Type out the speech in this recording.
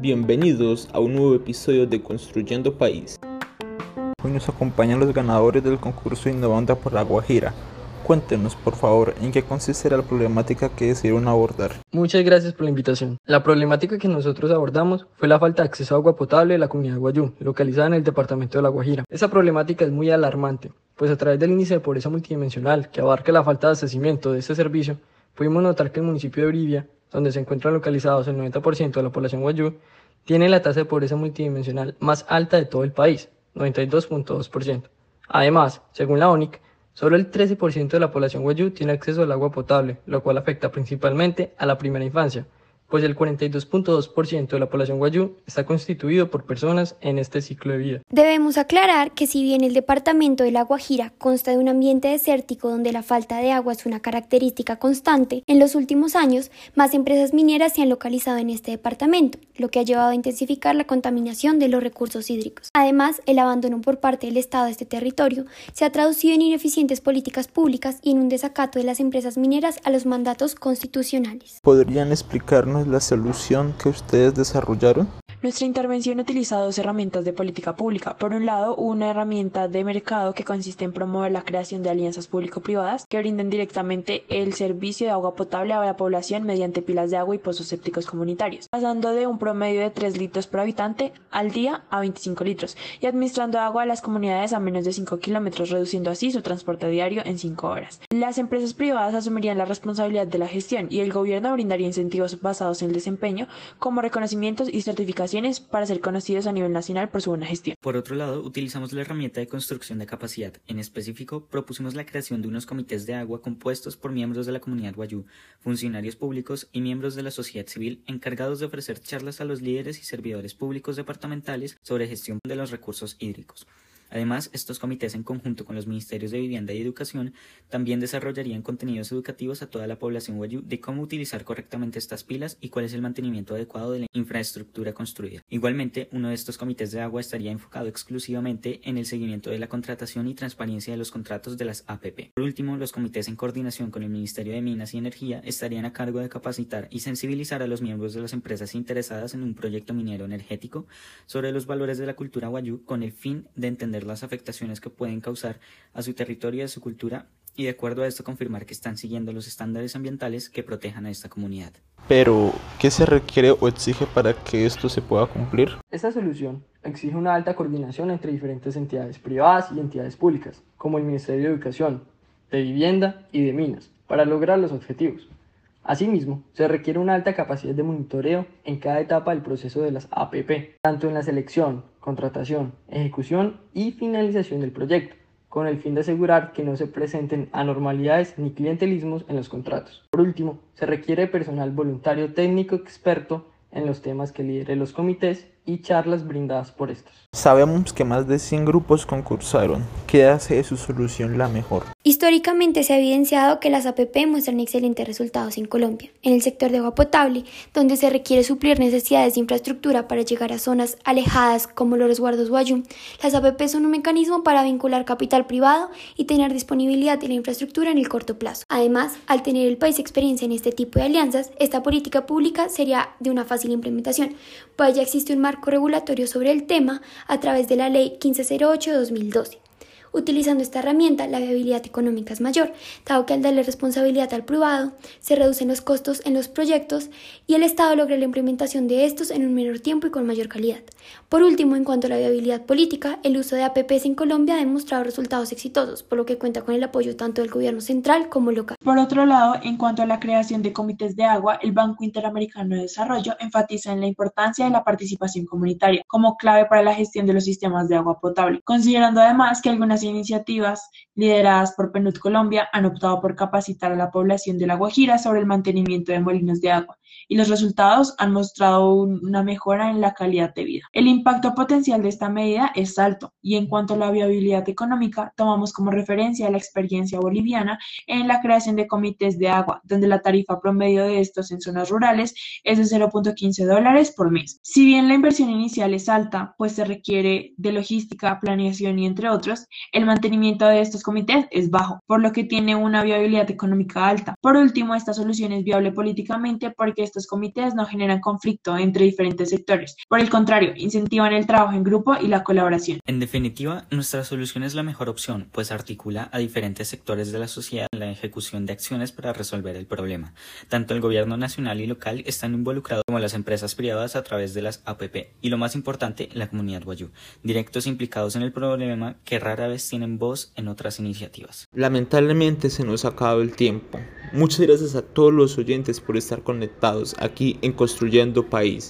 Bienvenidos a un nuevo episodio de Construyendo País. Hoy nos acompañan los ganadores del concurso Innovando por la Guajira. Cuéntenos, por favor, en qué consiste la problemática que decidieron abordar. Muchas gracias por la invitación. La problemática que nosotros abordamos fue la falta de acceso a agua potable de la comunidad Guayú, localizada en el departamento de La Guajira. Esa problemática es muy alarmante, pues a través del índice de pobreza multidimensional que abarca la falta de abastecimiento de este servicio, pudimos notar que el municipio de Orivia, donde se encuentran localizados el 90% de la población Guayú, tiene la tasa de pobreza multidimensional más alta de todo el país, 92.2%. Además, según la ONIC, Solo el 13% de la población guayú tiene acceso al agua potable, lo cual afecta principalmente a la primera infancia, pues el 42.2% de la población guayú está constituido por personas en este ciclo de vida. Debemos aclarar que si bien el departamento de La Guajira consta de un ambiente desértico donde la falta de agua es una característica constante, en los últimos años más empresas mineras se han localizado en este departamento, lo que ha llevado a intensificar la contaminación de los recursos hídricos. Además, el abandono por parte del Estado de este territorio se ha traducido en ineficientes políticas públicas y en un desacato de las empresas mineras a los mandatos constitucionales. ¿Podrían explicarnos la solución que ustedes desarrollaron? Nuestra intervención utiliza dos herramientas de política pública. Por un lado, una herramienta de mercado que consiste en promover la creación de alianzas público-privadas que brinden directamente el servicio de agua potable a la población mediante pilas de agua y pozos sépticos comunitarios, pasando de un promedio de 3 litros por habitante al día a 25 litros y administrando agua a las comunidades a menos de 5 kilómetros, reduciendo así su transporte diario en 5 horas. Las empresas privadas asumirían la responsabilidad de la gestión y el gobierno brindaría incentivos basados en el desempeño como reconocimientos y certificaciones para ser conocidos a nivel nacional por su buena gestión. Por otro lado, utilizamos la herramienta de construcción de capacidad. En específico, propusimos la creación de unos comités de agua compuestos por miembros de la comunidad guayú, funcionarios públicos y miembros de la sociedad civil encargados de ofrecer charlas a los líderes y servidores públicos departamentales sobre gestión de los recursos hídricos. Además, estos comités, en conjunto con los ministerios de Vivienda y Educación, también desarrollarían contenidos educativos a toda la población guayú de cómo utilizar correctamente estas pilas y cuál es el mantenimiento adecuado de la infraestructura construida. Igualmente, uno de estos comités de agua estaría enfocado exclusivamente en el seguimiento de la contratación y transparencia de los contratos de las APP. Por último, los comités en coordinación con el Ministerio de Minas y Energía estarían a cargo de capacitar y sensibilizar a los miembros de las empresas interesadas en un proyecto minero energético sobre los valores de la cultura guayú con el fin de entender las afectaciones que pueden causar a su territorio y a su cultura y de acuerdo a esto confirmar que están siguiendo los estándares ambientales que protejan a esta comunidad. Pero, ¿qué se requiere o exige para que esto se pueda cumplir? Esta solución exige una alta coordinación entre diferentes entidades privadas y entidades públicas, como el Ministerio de Educación, de Vivienda y de Minas, para lograr los objetivos. Asimismo, se requiere una alta capacidad de monitoreo en cada etapa del proceso de las APP, tanto en la selección, contratación, ejecución y finalización del proyecto, con el fin de asegurar que no se presenten anormalidades ni clientelismos en los contratos. Por último, se requiere personal voluntario técnico experto en los temas que lidere los comités y charlas brindadas por estos. Sabemos que más de 100 grupos concursaron. ¿Qué hace de su solución la mejor? Históricamente se ha evidenciado que las APP muestran excelentes resultados en Colombia, en el sector de agua potable, donde se requiere suplir necesidades de infraestructura para llegar a zonas alejadas como los resguardos Guayú. Las APP son un mecanismo para vincular capital privado y tener disponibilidad de la infraestructura en el corto plazo. Además, al tener el país experiencia en este tipo de alianzas, esta política pública sería de una fácil implementación, pues ya existe un marco regulatorio sobre el tema a través de la Ley 1508-2012. Utilizando esta herramienta, la viabilidad económica es mayor, dado que al darle responsabilidad al privado, se reducen los costos en los proyectos y el Estado logra la implementación de estos en un menor tiempo y con mayor calidad. Por último, en cuanto a la viabilidad política, el uso de APPs en Colombia ha demostrado resultados exitosos, por lo que cuenta con el apoyo tanto del gobierno central como local. Por otro lado, en cuanto a la creación de comités de agua, el Banco Interamericano de Desarrollo enfatiza en la importancia de la participación comunitaria como clave para la gestión de los sistemas de agua potable, considerando además que algunas iniciativas lideradas por PNUD Colombia han optado por capacitar a la población de La Guajira sobre el mantenimiento de molinos de agua y los resultados han mostrado una mejora en la calidad de vida. El impacto potencial de esta medida es alto y en cuanto a la viabilidad económica, tomamos como referencia la experiencia boliviana en la creación de comités de agua, donde la tarifa promedio de estos en zonas rurales es de 0.15 dólares por mes. Si bien la inversión inicial es alta, pues se requiere de logística, planeación y entre otros, el mantenimiento de estos comités es bajo, por lo que tiene una viabilidad económica alta. Por último, esta solución es viable políticamente porque porque estos comités no generan conflicto entre diferentes sectores. Por el contrario, incentivan el trabajo en grupo y la colaboración. En definitiva, nuestra solución es la mejor opción, pues articula a diferentes sectores de la sociedad en la ejecución de acciones para resolver el problema. Tanto el gobierno nacional y local están involucrados como las empresas privadas a través de las APP y lo más importante, la comunidad Guayú, directos implicados en el problema que rara vez tienen voz en otras iniciativas. Lamentablemente se nos ha acabado el tiempo. Muchas gracias a todos los oyentes por estar conectados aquí en Construyendo País.